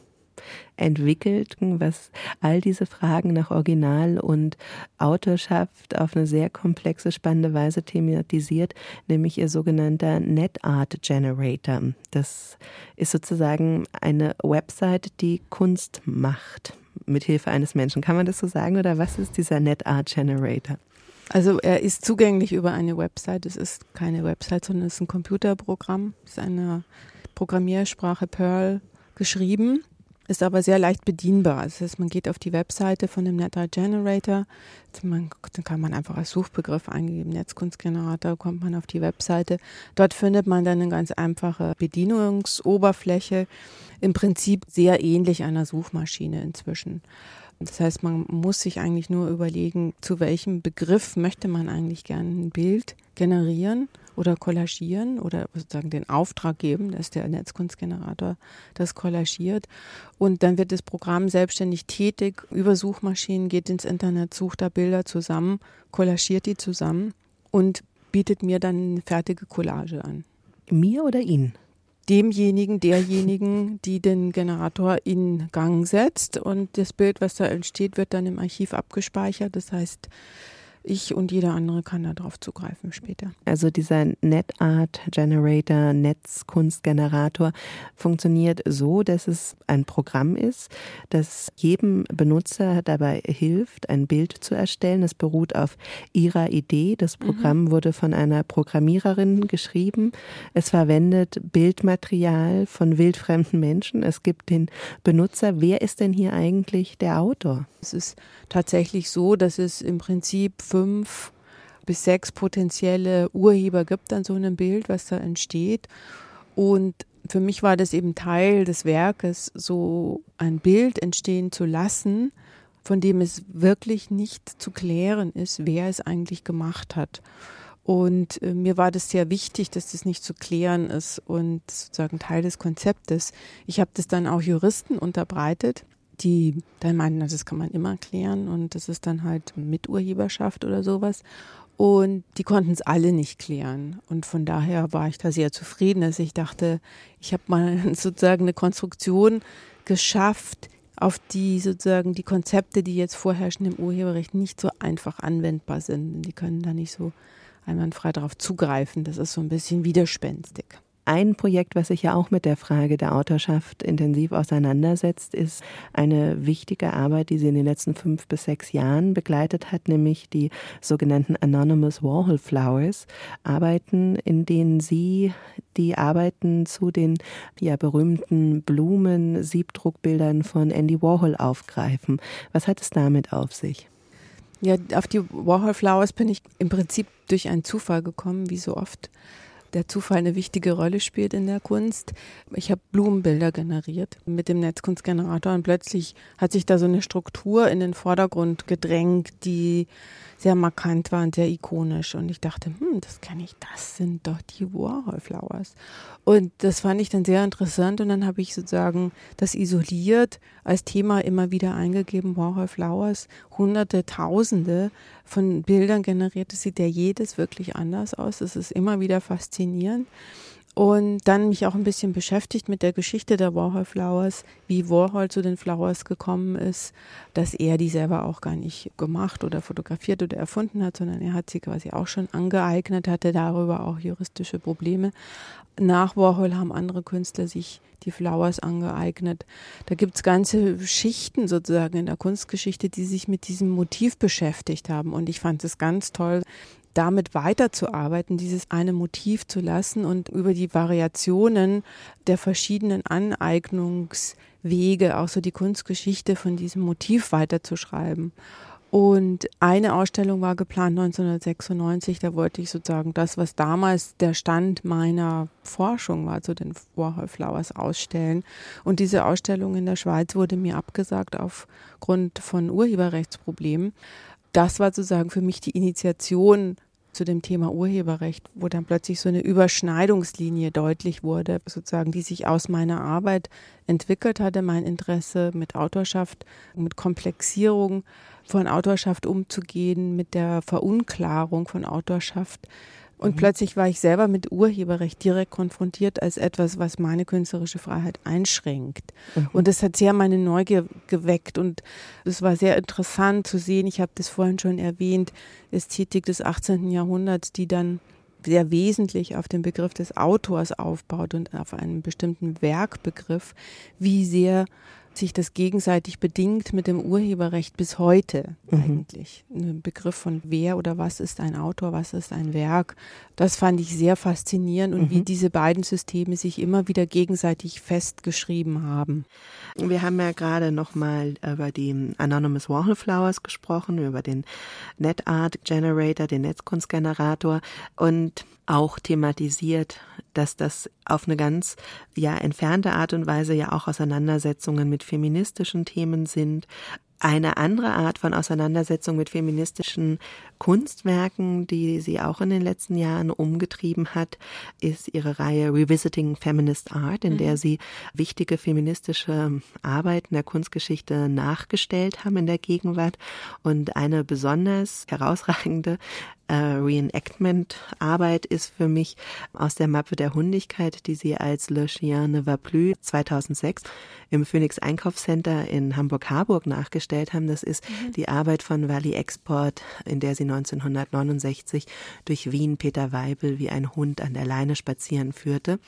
entwickelt, was all diese Fragen nach Original und Autorschaft auf eine sehr komplexe, spannende Weise thematisiert, nämlich ihr sogenannter NetArt Generator. Das ist sozusagen eine Website, die Kunst macht mit Hilfe eines Menschen. Kann man das so sagen oder was ist dieser NetArt Generator? Also er ist zugänglich über eine Website. Es ist keine Website, sondern es ist ein Computerprogramm. Es ist eine Programmiersprache Perl geschrieben ist aber sehr leicht bedienbar. Das heißt, man geht auf die Webseite von dem NetArt Generator, man, dann kann man einfach als Suchbegriff eingeben, Netzkunstgenerator, kommt man auf die Webseite. Dort findet man dann eine ganz einfache Bedienungsoberfläche, im Prinzip sehr ähnlich einer Suchmaschine inzwischen. Das heißt, man muss sich eigentlich nur überlegen, zu welchem Begriff möchte man eigentlich gerne ein Bild generieren oder kollagieren oder sozusagen den Auftrag geben, dass der Netzkunstgenerator das kollagiert. Und dann wird das Programm selbstständig tätig über Suchmaschinen, geht ins Internet, sucht da Bilder zusammen, kollagiert die zusammen und bietet mir dann eine fertige Collage an. Mir oder Ihnen? Demjenigen, derjenigen, die den Generator in Gang setzt. Und das Bild, was da entsteht, wird dann im Archiv abgespeichert. Das heißt, ich und jeder andere kann darauf zugreifen später. Also dieser NetArt Generator, Netzkunstgenerator funktioniert so, dass es ein Programm ist, das jedem Benutzer dabei hilft, ein Bild zu erstellen. Es beruht auf ihrer Idee. Das mhm. Programm mhm. wurde von einer Programmiererin geschrieben. Es verwendet Bildmaterial von wildfremden Menschen. Es gibt den Benutzer. Wer ist denn hier eigentlich der Autor? Es ist tatsächlich so, dass es im Prinzip fünf bis sechs potenzielle Urheber gibt an so einem Bild, was da entsteht. Und für mich war das eben Teil des Werkes, so ein Bild entstehen zu lassen, von dem es wirklich nicht zu klären ist, wer es eigentlich gemacht hat. Und äh, mir war das sehr wichtig, dass das nicht zu klären ist und sozusagen Teil des Konzeptes. Ich habe das dann auch Juristen unterbreitet die dann meinten, das kann man immer klären und das ist dann halt Miturheberschaft oder sowas. Und die konnten es alle nicht klären. Und von daher war ich da sehr zufrieden, dass ich dachte, ich habe mal (laughs) sozusagen eine Konstruktion geschafft, auf die sozusagen die Konzepte, die jetzt vorherrschen im Urheberrecht, nicht so einfach anwendbar sind. Die können da nicht so einwandfrei darauf zugreifen. Das ist so ein bisschen widerspenstig. Ein Projekt, was sich ja auch mit der Frage der Autorschaft intensiv auseinandersetzt, ist eine wichtige Arbeit, die sie in den letzten fünf bis sechs Jahren begleitet hat, nämlich die sogenannten Anonymous Warhol Flowers, Arbeiten, in denen sie die Arbeiten zu den ja, berühmten Blumen-Siebdruckbildern von Andy Warhol aufgreifen. Was hat es damit auf sich? Ja, auf die Warhol Flowers bin ich im Prinzip durch einen Zufall gekommen, wie so oft der Zufall eine wichtige Rolle spielt in der Kunst. Ich habe Blumenbilder generiert mit dem Netzkunstgenerator und plötzlich hat sich da so eine Struktur in den Vordergrund gedrängt, die sehr markant war und sehr ikonisch. Und ich dachte, hm, das kenne ich, das sind doch die Warhol Flowers. Und das fand ich dann sehr interessant und dann habe ich sozusagen das isoliert als Thema immer wieder eingegeben, Warhol Flowers, hunderte, tausende von Bildern generiert. Das sieht ja jedes wirklich anders aus. Das ist immer wieder faszinierend und dann mich auch ein bisschen beschäftigt mit der Geschichte der Warhol Flowers, wie Warhol zu den Flowers gekommen ist, dass er die selber auch gar nicht gemacht oder fotografiert oder erfunden hat, sondern er hat sie quasi auch schon angeeignet, hatte darüber auch juristische Probleme. Nach Warhol haben andere Künstler sich die Flowers angeeignet. Da gibt es ganze Schichten sozusagen in der Kunstgeschichte, die sich mit diesem Motiv beschäftigt haben. Und ich fand es ganz toll, damit weiterzuarbeiten, dieses eine Motiv zu lassen und über die Variationen der verschiedenen Aneignungswege auch so die Kunstgeschichte von diesem Motiv weiterzuschreiben. Und eine Ausstellung war geplant 1996, da wollte ich sozusagen das, was damals der Stand meiner Forschung war, zu den Warhol Flowers ausstellen. Und diese Ausstellung in der Schweiz wurde mir abgesagt aufgrund von Urheberrechtsproblemen das war sozusagen für mich die Initiation zu dem Thema Urheberrecht, wo dann plötzlich so eine Überschneidungslinie deutlich wurde, sozusagen, die sich aus meiner Arbeit entwickelt hatte, mein Interesse mit Autorschaft, mit Komplexierung von Autorschaft umzugehen, mit der Verunklarung von Autorschaft und mhm. plötzlich war ich selber mit Urheberrecht direkt konfrontiert als etwas, was meine künstlerische Freiheit einschränkt. Mhm. Und das hat sehr meine Neugier geweckt. Und es war sehr interessant zu sehen, ich habe das vorhin schon erwähnt, Ästhetik des 18. Jahrhunderts, die dann sehr wesentlich auf den Begriff des Autors aufbaut und auf einen bestimmten Werkbegriff, wie sehr sich das gegenseitig bedingt mit dem Urheberrecht bis heute mhm. eigentlich. Ein Begriff von wer oder was ist ein Autor, was ist ein Werk. Das fand ich sehr faszinierend und mhm. wie diese beiden Systeme sich immer wieder gegenseitig festgeschrieben haben. Wir haben ja gerade nochmal über die Anonymous Warhol Flowers gesprochen, über den NetArt Generator, den Netzkunstgenerator und auch thematisiert, dass das auf eine ganz ja entfernte Art und Weise ja auch Auseinandersetzungen mit feministischen Themen sind, eine andere Art von Auseinandersetzung mit feministischen Kunstwerken, die sie auch in den letzten Jahren umgetrieben hat, ist ihre Reihe Revisiting Feminist Art, in der mhm. sie wichtige feministische Arbeiten der Kunstgeschichte nachgestellt haben in der Gegenwart. Und eine besonders herausragende äh, Reenactment-Arbeit ist für mich aus der Mappe der Hundigkeit, die sie als Le Chien ne va plus 2006 im Phoenix Einkaufscenter in Hamburg-Harburg nachgestellt haben. Das ist mhm. die Arbeit von Wally Export, in der sie 1969 durch Wien Peter Weibel wie ein Hund an der Leine spazieren führte.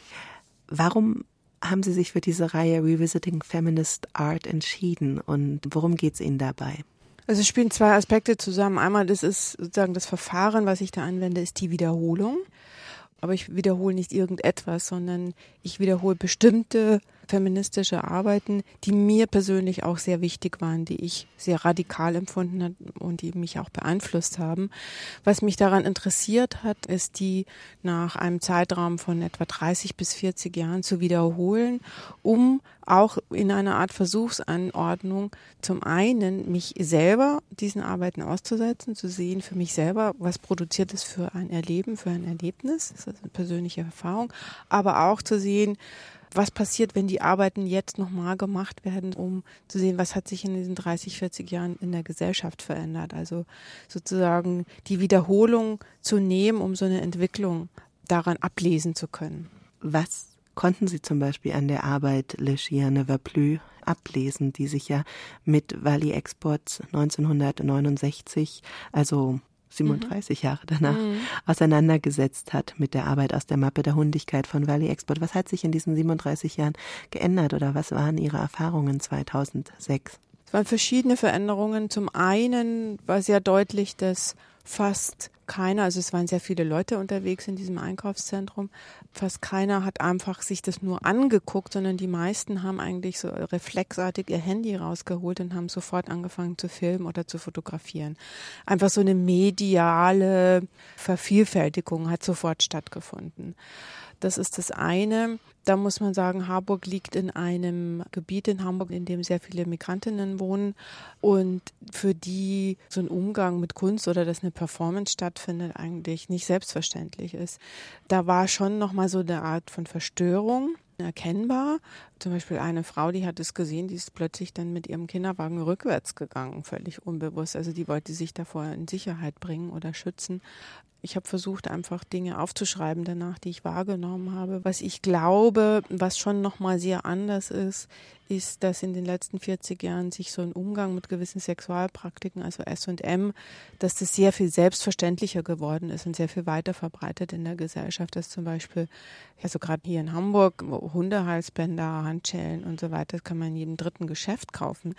Warum haben Sie sich für diese Reihe Revisiting Feminist Art entschieden und worum geht es Ihnen dabei? Also spielen zwei Aspekte zusammen. Einmal das ist sozusagen das Verfahren, was ich da anwende, ist die Wiederholung. Aber ich wiederhole nicht irgendetwas, sondern ich wiederhole bestimmte feministische Arbeiten, die mir persönlich auch sehr wichtig waren, die ich sehr radikal empfunden habe und die mich auch beeinflusst haben. Was mich daran interessiert hat, ist die nach einem Zeitraum von etwa 30 bis 40 Jahren zu wiederholen, um auch in einer Art Versuchsanordnung zum einen mich selber diesen Arbeiten auszusetzen, zu sehen für mich selber, was produziert es für ein Erleben, für ein Erlebnis, das ist eine persönliche Erfahrung, aber auch zu sehen, was passiert, wenn die Arbeiten jetzt nochmal gemacht werden, um zu sehen, was hat sich in diesen 30, 40 Jahren in der Gesellschaft verändert. Also sozusagen die Wiederholung zu nehmen, um so eine Entwicklung daran ablesen zu können. Was konnten Sie zum Beispiel an der Arbeit Le Chien ne va plus ablesen, die sich ja mit Valley Exports 1969, also 37 mhm. Jahre danach, mhm. auseinandergesetzt hat mit der Arbeit aus der Mappe der Hundigkeit von Valley Export. Was hat sich in diesen 37 Jahren geändert oder was waren Ihre Erfahrungen 2006? Es waren verschiedene Veränderungen. Zum einen war sehr deutlich, dass fast keiner, also es waren sehr viele Leute unterwegs in diesem Einkaufszentrum, fast keiner hat einfach sich das nur angeguckt, sondern die meisten haben eigentlich so reflexartig ihr Handy rausgeholt und haben sofort angefangen zu filmen oder zu fotografieren. Einfach so eine mediale Vervielfältigung hat sofort stattgefunden. Das ist das eine. Da muss man sagen, Harburg liegt in einem Gebiet in Hamburg, in dem sehr viele Migrantinnen wohnen und für die so ein Umgang mit Kunst oder dass eine Performance stattfindet eigentlich nicht selbstverständlich ist. Da war schon noch mal so eine Art von Verstörung erkennbar. Zum Beispiel eine Frau, die hat es gesehen, die ist plötzlich dann mit ihrem Kinderwagen rückwärts gegangen, völlig unbewusst. Also die wollte sich davor in Sicherheit bringen oder schützen. Ich habe versucht, einfach Dinge aufzuschreiben danach, die ich wahrgenommen habe. Was ich glaube, was schon nochmal sehr anders ist, ist, dass in den letzten 40 Jahren sich so ein Umgang mit gewissen Sexualpraktiken, also S&M, dass das sehr viel selbstverständlicher geworden ist und sehr viel weiter verbreitet in der Gesellschaft, dass zum Beispiel, also gerade hier in Hamburg, Hundehalsbänder, Handschellen und so weiter, das kann man in jedem dritten Geschäft kaufen.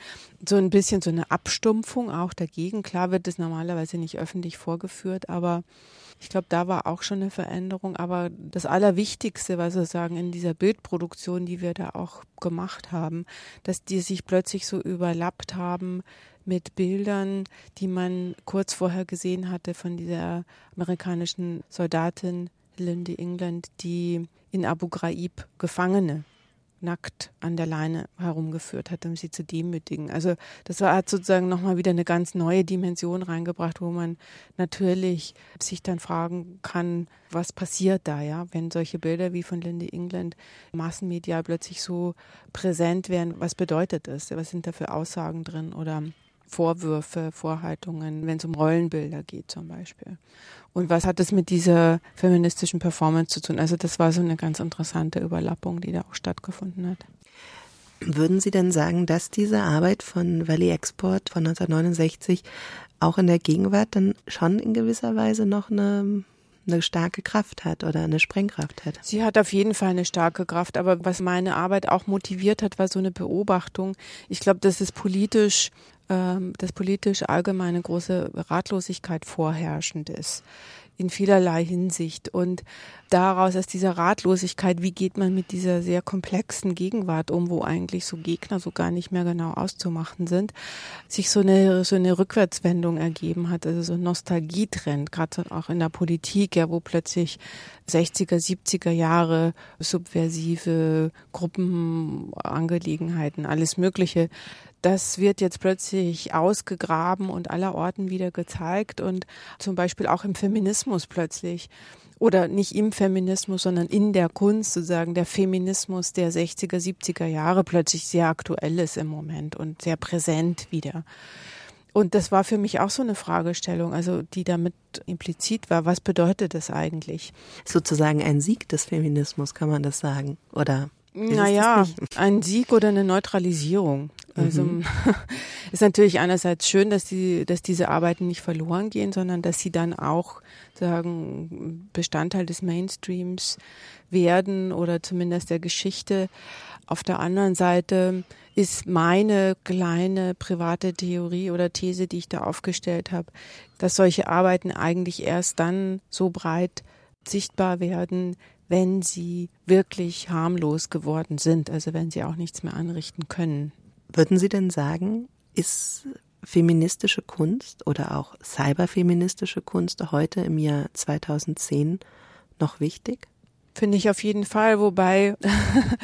So ein bisschen so eine Abstumpfung auch dagegen. Klar wird es normalerweise nicht öffentlich vorgeführt, aber ich glaube, da war auch schon eine Veränderung. Aber das Allerwichtigste, was wir sagen, in dieser Bildproduktion, die wir da auch gemacht haben, dass die sich plötzlich so überlappt haben mit Bildern, die man kurz vorher gesehen hatte von dieser amerikanischen Soldatin Lindy England, die in Abu Ghraib Gefangene nackt an der Leine herumgeführt hat, um sie zu demütigen. Also das war, hat sozusagen nochmal wieder eine ganz neue Dimension reingebracht, wo man natürlich sich dann fragen kann, was passiert da, ja, wenn solche Bilder wie von Lindy England massenmedial plötzlich so präsent werden, was bedeutet das? Was sind da für Aussagen drin oder Vorwürfe, Vorhaltungen, wenn es um Rollenbilder geht zum Beispiel. Und was hat das mit dieser feministischen Performance zu tun? Also das war so eine ganz interessante Überlappung, die da auch stattgefunden hat. Würden Sie denn sagen, dass diese Arbeit von Valley Export von 1969 auch in der Gegenwart dann schon in gewisser Weise noch eine eine starke Kraft hat oder eine Sprengkraft hat. Sie hat auf jeden Fall eine starke Kraft, aber was meine Arbeit auch motiviert hat, war so eine Beobachtung. Ich glaube, dass es politisch ähm, dass politisch allgemeine große Ratlosigkeit vorherrschend ist in vielerlei Hinsicht. Und daraus aus dieser Ratlosigkeit, wie geht man mit dieser sehr komplexen Gegenwart um, wo eigentlich so Gegner so gar nicht mehr genau auszumachen sind, sich so eine, so eine Rückwärtswendung ergeben hat, also so ein Nostalgietrend, gerade auch in der Politik, ja, wo plötzlich 60er, 70er Jahre subversive Gruppenangelegenheiten, alles Mögliche das wird jetzt plötzlich ausgegraben und allerorten wieder gezeigt und zum Beispiel auch im Feminismus plötzlich oder nicht im Feminismus, sondern in der Kunst sozusagen der Feminismus der 60er, 70er Jahre plötzlich sehr aktuell ist im Moment und sehr präsent wieder. Und das war für mich auch so eine Fragestellung, also die damit implizit war. Was bedeutet das eigentlich? Sozusagen ein Sieg des Feminismus, kann man das sagen? Oder naja, ein Sieg oder eine Neutralisierung. Also mhm. (laughs) ist natürlich einerseits schön, dass die, dass diese Arbeiten nicht verloren gehen, sondern dass sie dann auch sagen Bestandteil des Mainstreams werden oder zumindest der Geschichte. Auf der anderen Seite ist meine kleine private Theorie oder These, die ich da aufgestellt habe, dass solche Arbeiten eigentlich erst dann so breit sichtbar werden, wenn sie wirklich harmlos geworden sind, also wenn sie auch nichts mehr anrichten können. Würden Sie denn sagen, ist feministische Kunst oder auch cyberfeministische Kunst heute im Jahr 2010 noch wichtig? Finde ich auf jeden Fall, wobei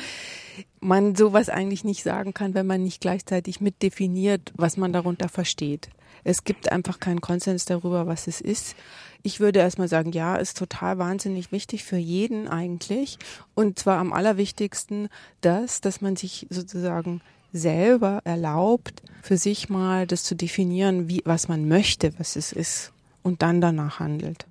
(laughs) man sowas eigentlich nicht sagen kann, wenn man nicht gleichzeitig mitdefiniert, was man darunter versteht. Es gibt einfach keinen Konsens darüber, was es ist. Ich würde erstmal sagen, ja, ist total wahnsinnig wichtig für jeden eigentlich. Und zwar am allerwichtigsten das, dass man sich sozusagen selber erlaubt, für sich mal das zu definieren, wie, was man möchte, was es ist und dann danach handelt.